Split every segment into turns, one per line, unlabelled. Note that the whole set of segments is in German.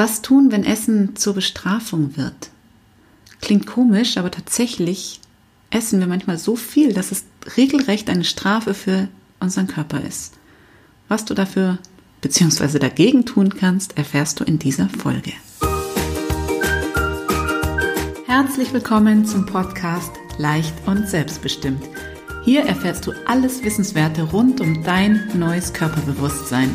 Was tun, wenn Essen zur Bestrafung wird? Klingt komisch, aber tatsächlich essen wir manchmal so viel, dass es regelrecht eine Strafe für unseren Körper ist. Was du dafür bzw. dagegen tun kannst, erfährst du in dieser Folge. Herzlich willkommen zum Podcast Leicht und Selbstbestimmt. Hier erfährst du alles Wissenswerte rund um dein neues Körperbewusstsein.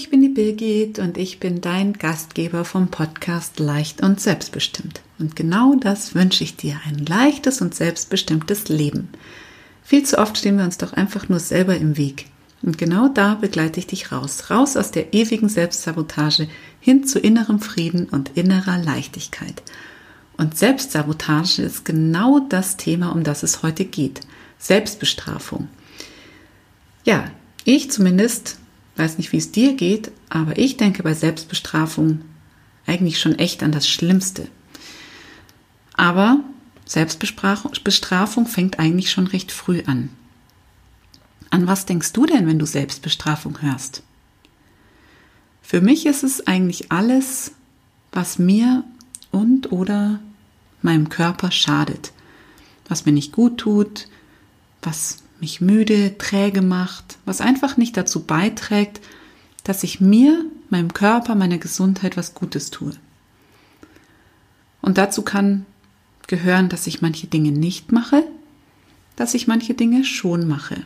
Ich bin die Birgit und ich bin dein Gastgeber vom Podcast Leicht und Selbstbestimmt. Und genau das wünsche ich dir, ein leichtes und selbstbestimmtes Leben. Viel zu oft stehen wir uns doch einfach nur selber im Weg. Und genau da begleite ich dich raus, raus aus der ewigen Selbstsabotage hin zu innerem Frieden und innerer Leichtigkeit. Und Selbstsabotage ist genau das Thema, um das es heute geht. Selbstbestrafung. Ja, ich zumindest weiß nicht, wie es dir geht, aber ich denke bei Selbstbestrafung eigentlich schon echt an das Schlimmste. Aber Selbstbestrafung fängt eigentlich schon recht früh an. An was denkst du denn, wenn du Selbstbestrafung hörst? Für mich ist es eigentlich alles, was mir und oder meinem Körper schadet, was mir nicht gut tut, was mich müde, träge macht, was einfach nicht dazu beiträgt, dass ich mir, meinem Körper, meiner Gesundheit was Gutes tue. Und dazu kann gehören, dass ich manche Dinge nicht mache, dass ich manche Dinge schon mache.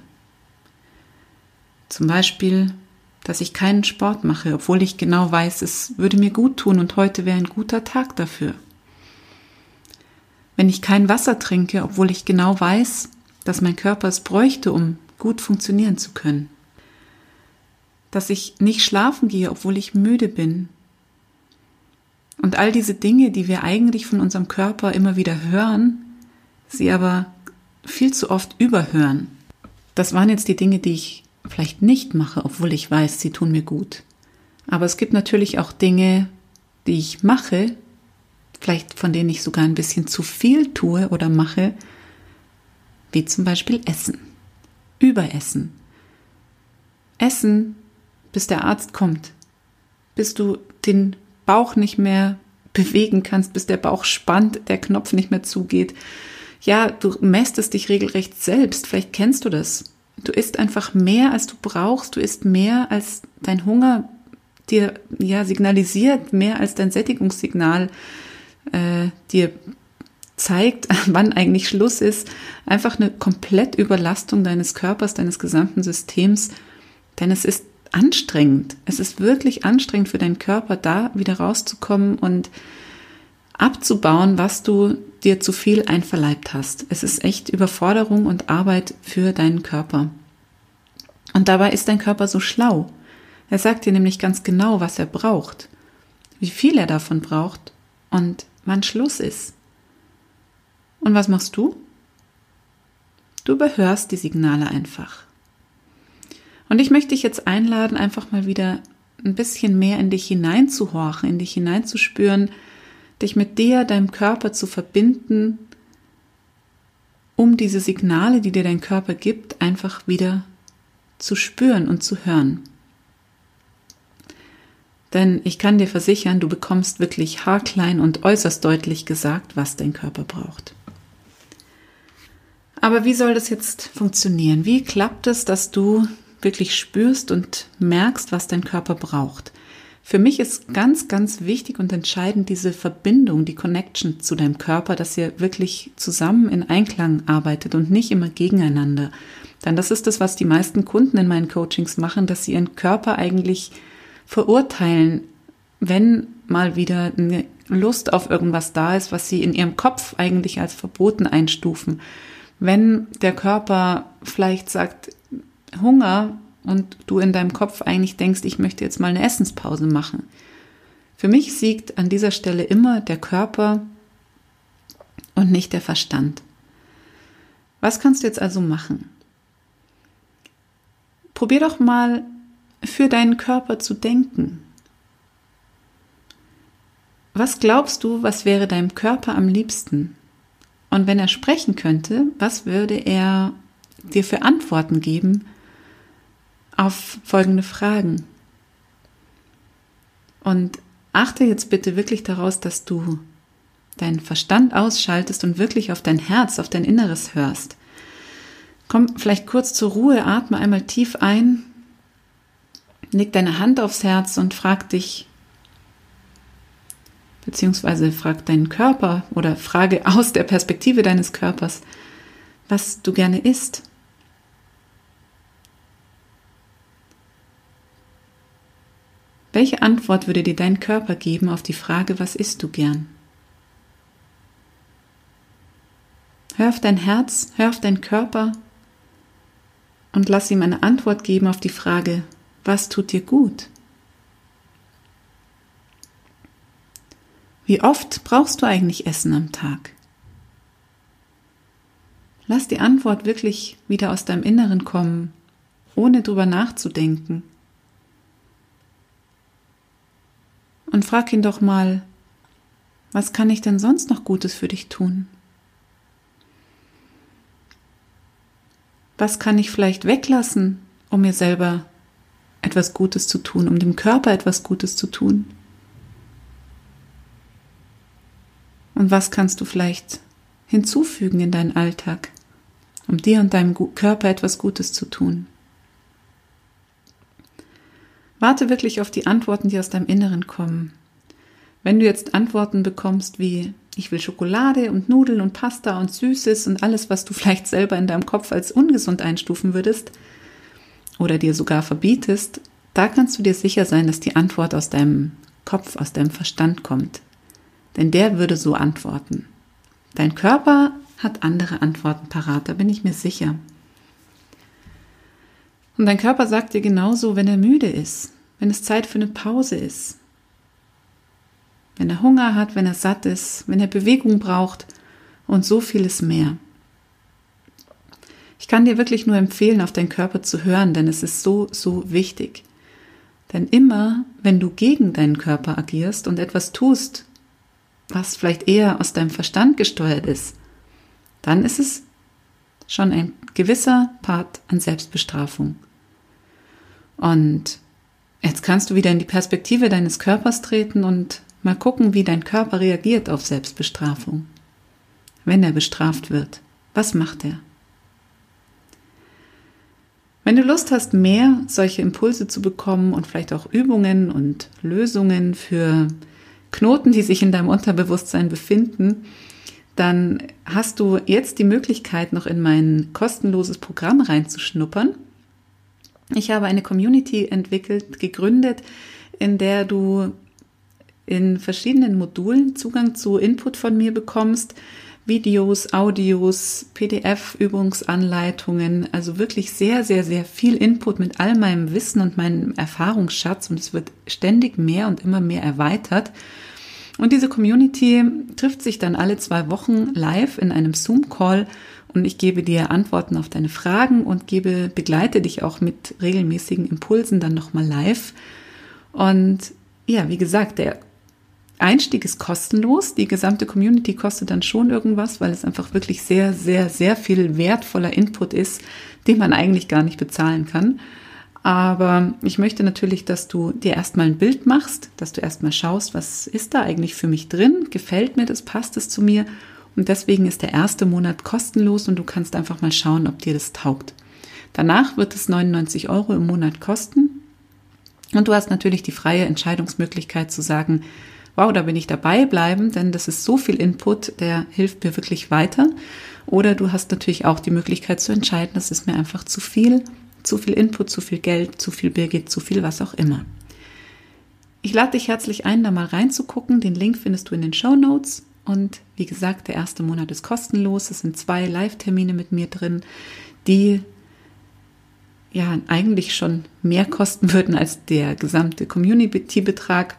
Zum Beispiel, dass ich keinen Sport mache, obwohl ich genau weiß, es würde mir gut tun und heute wäre ein guter Tag dafür. Wenn ich kein Wasser trinke, obwohl ich genau weiß, dass mein Körper es bräuchte, um gut funktionieren zu können. Dass ich nicht schlafen gehe, obwohl ich müde bin. Und all diese Dinge, die wir eigentlich von unserem Körper immer wieder hören, sie aber viel zu oft überhören. Das waren jetzt die Dinge, die ich vielleicht nicht mache, obwohl ich weiß, sie tun mir gut. Aber es gibt natürlich auch Dinge, die ich mache, vielleicht von denen ich sogar ein bisschen zu viel tue oder mache, wie zum Beispiel Essen. Überessen. Essen, bis der Arzt kommt, bis du den Bauch nicht mehr bewegen kannst, bis der Bauch spannt, der Knopf nicht mehr zugeht. Ja, du mästest dich regelrecht selbst, vielleicht kennst du das. Du isst einfach mehr, als du brauchst, du isst mehr, als dein Hunger dir ja signalisiert, mehr als dein Sättigungssignal äh, dir zeigt, wann eigentlich Schluss ist. Einfach eine Komplettüberlastung deines Körpers, deines gesamten Systems. Denn es ist anstrengend. Es ist wirklich anstrengend für deinen Körper, da wieder rauszukommen und abzubauen, was du dir zu viel einverleibt hast. Es ist echt Überforderung und Arbeit für deinen Körper. Und dabei ist dein Körper so schlau. Er sagt dir nämlich ganz genau, was er braucht, wie viel er davon braucht und wann Schluss ist. Und was machst du? Du überhörst die Signale einfach. Und ich möchte dich jetzt einladen, einfach mal wieder ein bisschen mehr in dich hineinzuhorchen, in dich hineinzuspüren, dich mit dir, deinem Körper zu verbinden, um diese Signale, die dir dein Körper gibt, einfach wieder zu spüren und zu hören. Denn ich kann dir versichern, du bekommst wirklich haarklein und äußerst deutlich gesagt, was dein Körper braucht. Aber wie soll das jetzt funktionieren? Wie klappt es, dass du wirklich spürst und merkst, was dein Körper braucht? Für mich ist ganz, ganz wichtig und entscheidend diese Verbindung, die Connection zu deinem Körper, dass ihr wirklich zusammen in Einklang arbeitet und nicht immer gegeneinander. Denn das ist das, was die meisten Kunden in meinen Coachings machen, dass sie ihren Körper eigentlich verurteilen, wenn mal wieder eine Lust auf irgendwas da ist, was sie in ihrem Kopf eigentlich als verboten einstufen wenn der Körper vielleicht sagt Hunger und du in deinem Kopf eigentlich denkst, ich möchte jetzt mal eine Essenspause machen. Für mich siegt an dieser Stelle immer der Körper und nicht der Verstand. Was kannst du jetzt also machen? probier doch mal für deinen Körper zu denken. Was glaubst du, was wäre deinem Körper am liebsten? Und wenn er sprechen könnte, was würde er dir für Antworten geben auf folgende Fragen? Und achte jetzt bitte wirklich daraus, dass du deinen Verstand ausschaltest und wirklich auf dein Herz, auf dein Inneres hörst. Komm vielleicht kurz zur Ruhe, atme einmal tief ein, leg deine Hand aufs Herz und frag dich, beziehungsweise frag deinen Körper oder frage aus der Perspektive deines Körpers, was du gerne isst. Welche Antwort würde dir dein Körper geben auf die Frage, was isst du gern? Hör auf dein Herz, hör auf deinen Körper und lass ihm eine Antwort geben auf die Frage, was tut dir gut? Wie oft brauchst du eigentlich Essen am Tag? Lass die Antwort wirklich wieder aus deinem Inneren kommen, ohne drüber nachzudenken. Und frag ihn doch mal, was kann ich denn sonst noch Gutes für dich tun? Was kann ich vielleicht weglassen, um mir selber etwas Gutes zu tun, um dem Körper etwas Gutes zu tun? Und was kannst du vielleicht hinzufügen in deinen Alltag, um dir und deinem Körper etwas Gutes zu tun? Warte wirklich auf die Antworten, die aus deinem Inneren kommen. Wenn du jetzt Antworten bekommst wie ich will Schokolade und Nudeln und Pasta und Süßes und alles, was du vielleicht selber in deinem Kopf als ungesund einstufen würdest oder dir sogar verbietest, da kannst du dir sicher sein, dass die Antwort aus deinem Kopf, aus deinem Verstand kommt. Denn der würde so antworten. Dein Körper hat andere Antworten parat, da bin ich mir sicher. Und dein Körper sagt dir genauso, wenn er müde ist, wenn es Zeit für eine Pause ist, wenn er Hunger hat, wenn er satt ist, wenn er Bewegung braucht und so vieles mehr. Ich kann dir wirklich nur empfehlen, auf deinen Körper zu hören, denn es ist so, so wichtig. Denn immer, wenn du gegen deinen Körper agierst und etwas tust, was vielleicht eher aus deinem Verstand gesteuert ist, dann ist es schon ein gewisser Part an Selbstbestrafung. Und jetzt kannst du wieder in die Perspektive deines Körpers treten und mal gucken, wie dein Körper reagiert auf Selbstbestrafung. Wenn er bestraft wird, was macht er? Wenn du Lust hast, mehr solche Impulse zu bekommen und vielleicht auch Übungen und Lösungen für Knoten, die sich in deinem Unterbewusstsein befinden, dann hast du jetzt die Möglichkeit, noch in mein kostenloses Programm reinzuschnuppern. Ich habe eine Community entwickelt, gegründet, in der du in verschiedenen Modulen Zugang zu Input von mir bekommst, Videos, Audios, PDF-Übungsanleitungen, also wirklich sehr, sehr, sehr viel Input mit all meinem Wissen und meinem Erfahrungsschatz und es wird ständig mehr und immer mehr erweitert. Und diese Community trifft sich dann alle zwei Wochen live in einem Zoom-Call und ich gebe dir Antworten auf deine Fragen und gebe, begleite dich auch mit regelmäßigen Impulsen dann nochmal live. Und ja, wie gesagt, der Einstieg ist kostenlos. Die gesamte Community kostet dann schon irgendwas, weil es einfach wirklich sehr, sehr, sehr viel wertvoller Input ist, den man eigentlich gar nicht bezahlen kann. Aber ich möchte natürlich, dass du dir erstmal ein Bild machst, dass du erstmal schaust, was ist da eigentlich für mich drin? Gefällt mir das? Passt es zu mir? Und deswegen ist der erste Monat kostenlos und du kannst einfach mal schauen, ob dir das taugt. Danach wird es 99 Euro im Monat kosten. Und du hast natürlich die freie Entscheidungsmöglichkeit zu sagen, wow, da bin ich dabei bleiben, denn das ist so viel Input, der hilft mir wirklich weiter. Oder du hast natürlich auch die Möglichkeit zu entscheiden, das ist mir einfach zu viel zu viel Input, zu viel Geld, zu viel Birgit, zu viel was auch immer. Ich lade dich herzlich ein, da mal reinzugucken. Den Link findest du in den Show Notes. Und wie gesagt, der erste Monat ist kostenlos. Es sind zwei Live-Termine mit mir drin, die ja eigentlich schon mehr kosten würden als der gesamte Community-Betrag.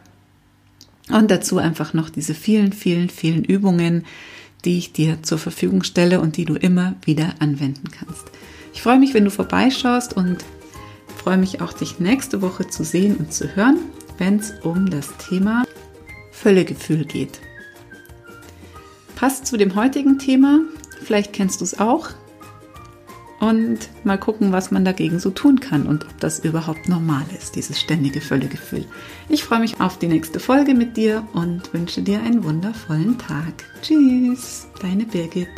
Und dazu einfach noch diese vielen, vielen, vielen Übungen, die ich dir zur Verfügung stelle und die du immer wieder anwenden kannst. Ich freue mich, wenn du vorbeischaust und freue mich auch, dich nächste Woche zu sehen und zu hören, wenn es um das Thema Völlegefühl geht. Passt zu dem heutigen Thema, vielleicht kennst du es auch. Und mal gucken, was man dagegen so tun kann und ob das überhaupt normal ist, dieses ständige Völlegefühl. Ich freue mich auf die nächste Folge mit dir und wünsche dir einen wundervollen Tag. Tschüss, deine Birgit.